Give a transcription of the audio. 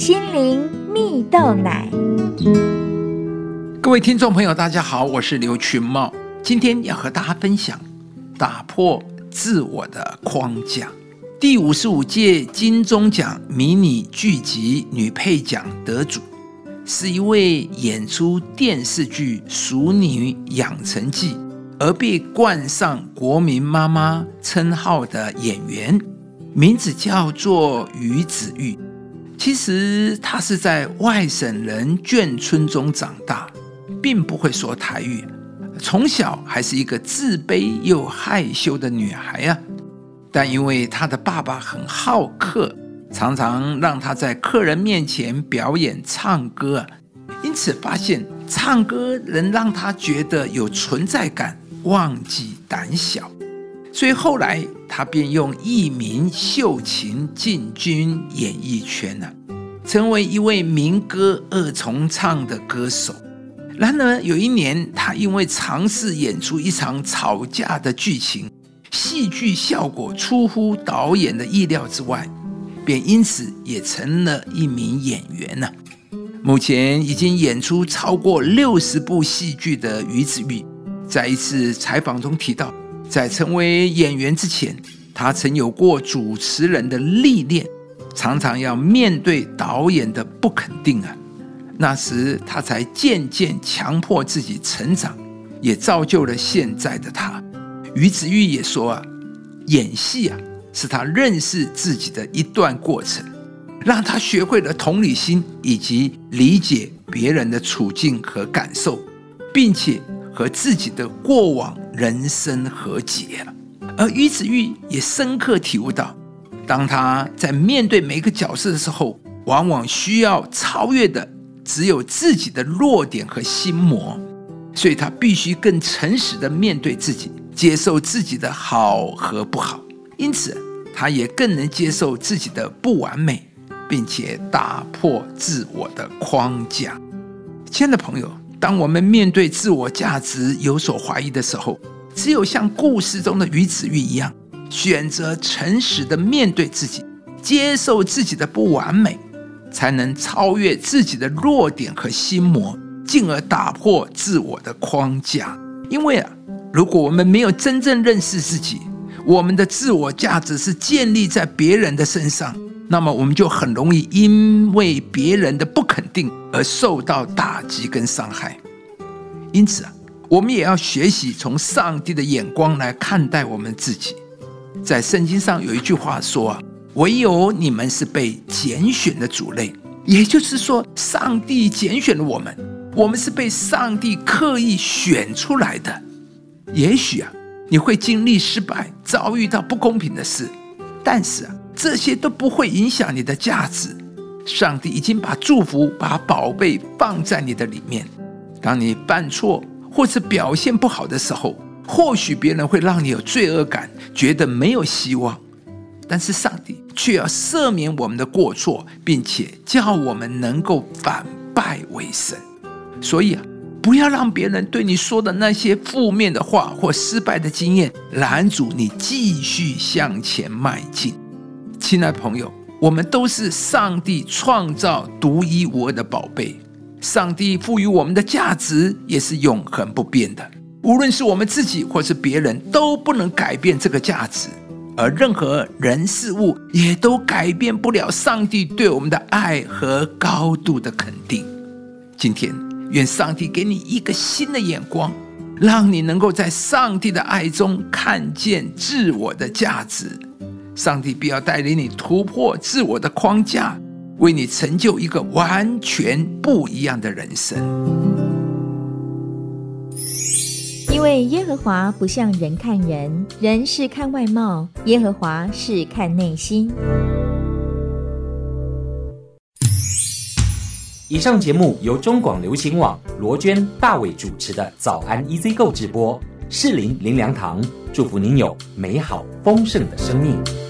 心灵蜜豆奶。各位听众朋友，大家好，我是刘群茂，今天要和大家分享打破自我的框架。第五十五届金钟奖迷你剧集女配奖得主，是一位演出电视剧《熟女养成记》而被冠上“国民妈妈”称号的演员。名字叫做于子玉，其实她是在外省人眷村中长大，并不会说台语，从小还是一个自卑又害羞的女孩啊。但因为她的爸爸很好客，常常让她在客人面前表演唱歌，因此发现唱歌能让她觉得有存在感，忘记胆小。所以后来，他便用艺名秀琴进军演艺圈了，成为一位民歌二重唱的歌手。然而有一年，他因为尝试演出一场吵架的剧情，戏剧效果出乎导演的意料之外，便因此也成了一名演员了。目前已经演出超过六十部戏剧的于子玉，在一次采访中提到。在成为演员之前，他曾有过主持人的历练，常常要面对导演的不肯定啊。那时他才渐渐强迫自己成长，也造就了现在的他。于子玉也说啊，演戏啊是他认识自己的一段过程，让他学会了同理心以及理解别人的处境和感受，并且。和自己的过往人生和解了，而于子玉也深刻体悟到，当他在面对每个角色的时候，往往需要超越的只有自己的弱点和心魔，所以他必须更诚实的面对自己，接受自己的好和不好，因此他也更能接受自己的不完美，并且打破自我的框架。亲爱的朋友。当我们面对自我价值有所怀疑的时候，只有像故事中的于子玉一样，选择诚实的面对自己，接受自己的不完美，才能超越自己的弱点和心魔，进而打破自我的框架。因为啊，如果我们没有真正认识自己，我们的自我价值是建立在别人的身上。那么我们就很容易因为别人的不肯定而受到打击跟伤害。因此啊，我们也要学习从上帝的眼光来看待我们自己。在圣经上有一句话说啊：“唯有你们是被拣选的主类。”也就是说，上帝拣选了我们，我们是被上帝刻意选出来的。也许啊，你会经历失败，遭遇到不公平的事，但是啊。这些都不会影响你的价值。上帝已经把祝福、把宝贝放在你的里面。当你犯错或是表现不好的时候，或许别人会让你有罪恶感，觉得没有希望。但是上帝却要赦免我们的过错，并且叫我们能够反败为胜。所以啊，不要让别人对你说的那些负面的话或失败的经验拦阻你继续向前迈进。亲爱朋友，我们都是上帝创造独一无二的宝贝。上帝赋予我们的价值也是永恒不变的。无论是我们自己或是别人，都不能改变这个价值，而任何人事物也都改变不了上帝对我们的爱和高度的肯定。今天，愿上帝给你一个新的眼光，让你能够在上帝的爱中看见自我的价值。上帝必要带领你突破自我的框架，为你成就一个完全不一样的人生。因为耶和华不像人看人，人是看外貌，耶和华是看内心。以上节目由中广流行网罗娟、大伟主持的《早安 EZ 购》直播，士林林良堂祝福您有美好丰盛的生命。